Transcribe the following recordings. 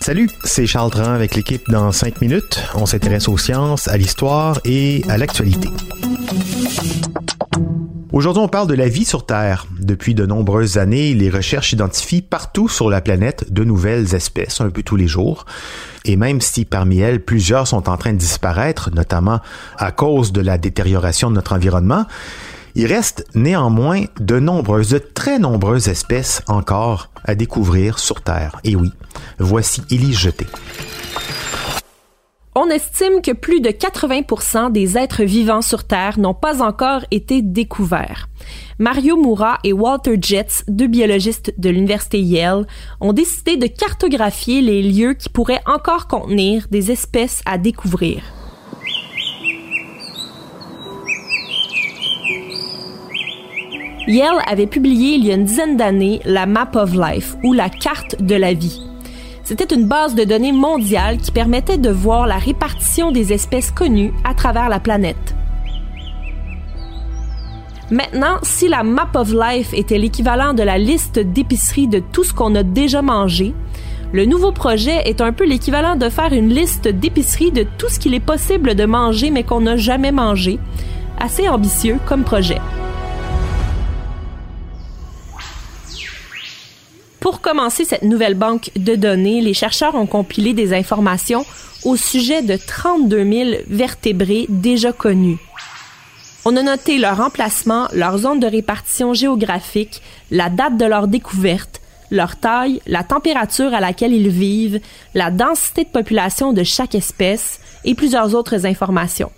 Salut, c'est Charles Dran avec l'équipe dans 5 minutes. On s'intéresse aux sciences, à l'histoire et à l'actualité. Aujourd'hui, on parle de la vie sur Terre. Depuis de nombreuses années, les recherches identifient partout sur la planète de nouvelles espèces, un peu tous les jours. Et même si parmi elles, plusieurs sont en train de disparaître, notamment à cause de la détérioration de notre environnement, il reste néanmoins de nombreuses, de très nombreuses espèces encore à découvrir sur Terre. Et oui, voici Élie Jeté. On estime que plus de 80% des êtres vivants sur Terre n'ont pas encore été découverts. Mario Moura et Walter Jetz, deux biologistes de l'Université Yale, ont décidé de cartographier les lieux qui pourraient encore contenir des espèces à découvrir. Yale avait publié il y a une dizaine d'années la Map of Life, ou la carte de la vie. C'était une base de données mondiale qui permettait de voir la répartition des espèces connues à travers la planète. Maintenant, si la Map of Life était l'équivalent de la liste d'épicerie de tout ce qu'on a déjà mangé, le nouveau projet est un peu l'équivalent de faire une liste d'épicerie de tout ce qu'il est possible de manger mais qu'on n'a jamais mangé. Assez ambitieux comme projet. Pour commencer cette nouvelle banque de données, les chercheurs ont compilé des informations au sujet de 32 000 vertébrés déjà connus. On a noté leur emplacement, leur zone de répartition géographique, la date de leur découverte, leur taille, la température à laquelle ils vivent, la densité de population de chaque espèce et plusieurs autres informations.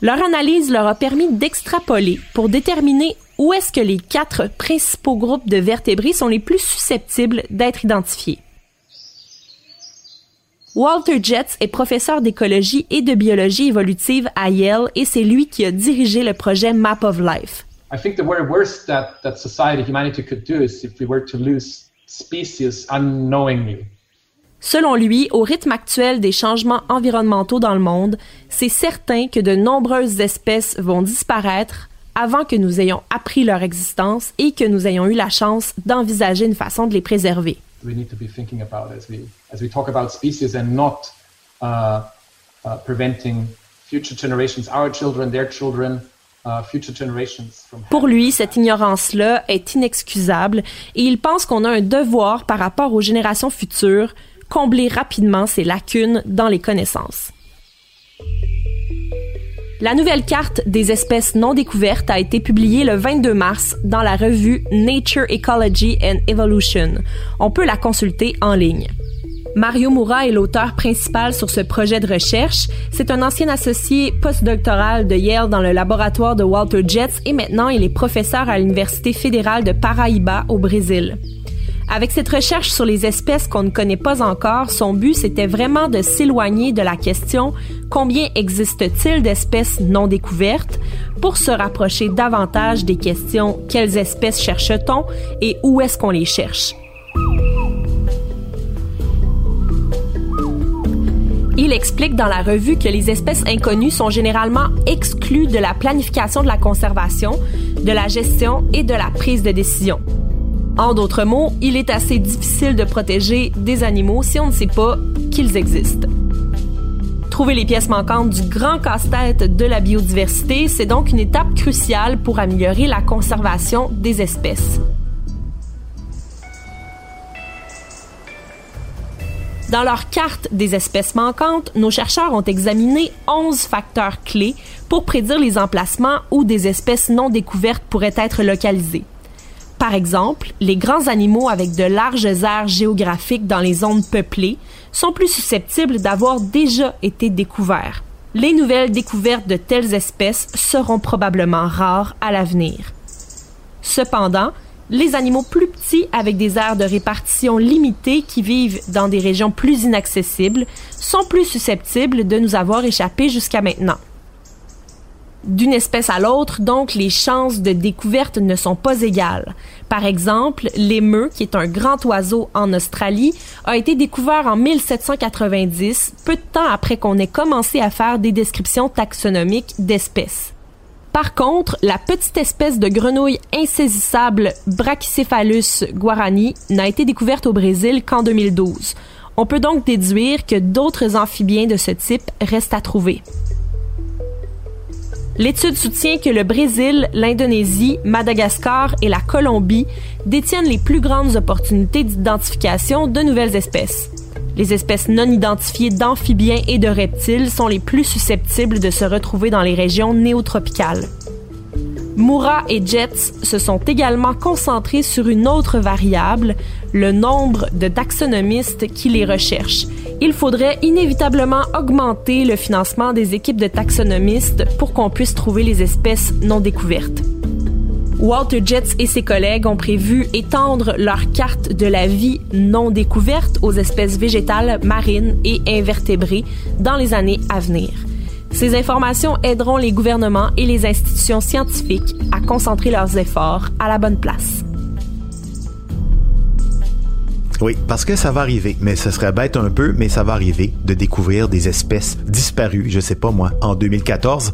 Leur analyse leur a permis d'extrapoler pour déterminer où est-ce que les quatre principaux groupes de vertébrés sont les plus susceptibles d'être identifiés? Walter Jetz est professeur d'écologie et de biologie évolutive à Yale et c'est lui qui a dirigé le projet Map of Life. I think the very worst that, that society, humanity could do is if we were to lose species unknowingly. Selon lui, au rythme actuel des changements environnementaux dans le monde, c'est certain que de nombreuses espèces vont disparaître avant que nous ayons appris leur existence et que nous ayons eu la chance d'envisager une façon de les préserver. We need to be thinking about as we as we talk about species and not uh, uh, preventing future generations, our children, their children. Uh, future generations from Pour lui, cette ignorance-là est inexcusable et il pense qu'on a un devoir par rapport aux générations futures combler rapidement ces lacunes dans les connaissances. La nouvelle carte des espèces non découvertes a été publiée le 22 mars dans la revue Nature Ecology and Evolution. On peut la consulter en ligne. Mario Moura est l'auteur principal sur ce projet de recherche. C'est un ancien associé postdoctoral de Yale dans le laboratoire de Walter Jetz et maintenant il est professeur à l'Université fédérale de Paraíba au Brésil. Avec cette recherche sur les espèces qu'on ne connaît pas encore, son but c'était vraiment de s'éloigner de la question combien existe-t-il d'espèces non découvertes pour se rapprocher davantage des questions quelles espèces cherche-t-on et où est-ce qu'on les cherche? Il explique dans la revue que les espèces inconnues sont généralement exclues de la planification de la conservation, de la gestion et de la prise de décision. En d'autres mots, il est assez difficile de protéger des animaux si on ne sait pas qu'ils existent. Trouver les pièces manquantes du grand casse-tête de la biodiversité, c'est donc une étape cruciale pour améliorer la conservation des espèces. Dans leur carte des espèces manquantes, nos chercheurs ont examiné 11 facteurs clés pour prédire les emplacements où des espèces non découvertes pourraient être localisées. Par exemple, les grands animaux avec de larges aires géographiques dans les zones peuplées sont plus susceptibles d'avoir déjà été découverts. Les nouvelles découvertes de telles espèces seront probablement rares à l'avenir. Cependant, Les animaux plus petits, avec des aires de répartition limitées qui vivent dans des régions plus inaccessibles, sont plus susceptibles de nous avoir échappé jusqu'à maintenant. D'une espèce à l'autre, donc, les chances de découverte ne sont pas égales. Par exemple, l'émeu, qui est un grand oiseau en Australie, a été découvert en 1790, peu de temps après qu'on ait commencé à faire des descriptions taxonomiques d'espèces. Par contre, la petite espèce de grenouille insaisissable Brachycephalus guarani n'a été découverte au Brésil qu'en 2012. On peut donc déduire que d'autres amphibiens de ce type restent à trouver. L'étude soutient que le Brésil, l'Indonésie, Madagascar et la Colombie détiennent les plus grandes opportunités d'identification de nouvelles espèces. Les espèces non identifiées d'amphibiens et de reptiles sont les plus susceptibles de se retrouver dans les régions néotropicales. Moura et Jets se sont également concentrés sur une autre variable, le nombre de taxonomistes qui les recherchent. Il faudrait inévitablement augmenter le financement des équipes de taxonomistes pour qu'on puisse trouver les espèces non découvertes. Walter Jets et ses collègues ont prévu étendre leur carte de la vie non découverte aux espèces végétales, marines et invertébrées dans les années à venir. Ces informations aideront les gouvernements et les institutions scientifiques à concentrer leurs efforts à la bonne place. Oui, parce que ça va arriver, mais ce serait bête un peu, mais ça va arriver de découvrir des espèces disparues, je sais pas moi, en 2014.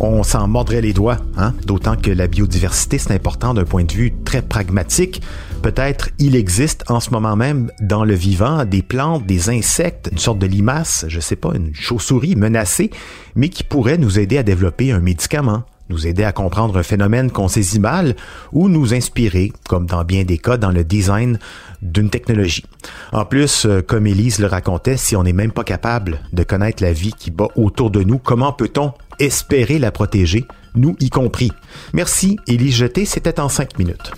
On s'en mordrait les doigts, hein? d'autant que la biodiversité, c'est important d'un point de vue très pragmatique. Peut-être il existe en ce moment même dans le vivant des plantes, des insectes, une sorte de limace, je sais pas, une chauve-souris menacée, mais qui pourrait nous aider à développer un médicament, nous aider à comprendre un phénomène qu'on saisit mal ou nous inspirer, comme dans bien des cas, dans le design d'une technologie. En plus, euh, comme Elise le racontait, si on n'est même pas capable de connaître la vie qui bat autour de nous, comment peut-on espérer la protéger, nous y compris? Merci, Elise Jeté, c'était en cinq minutes.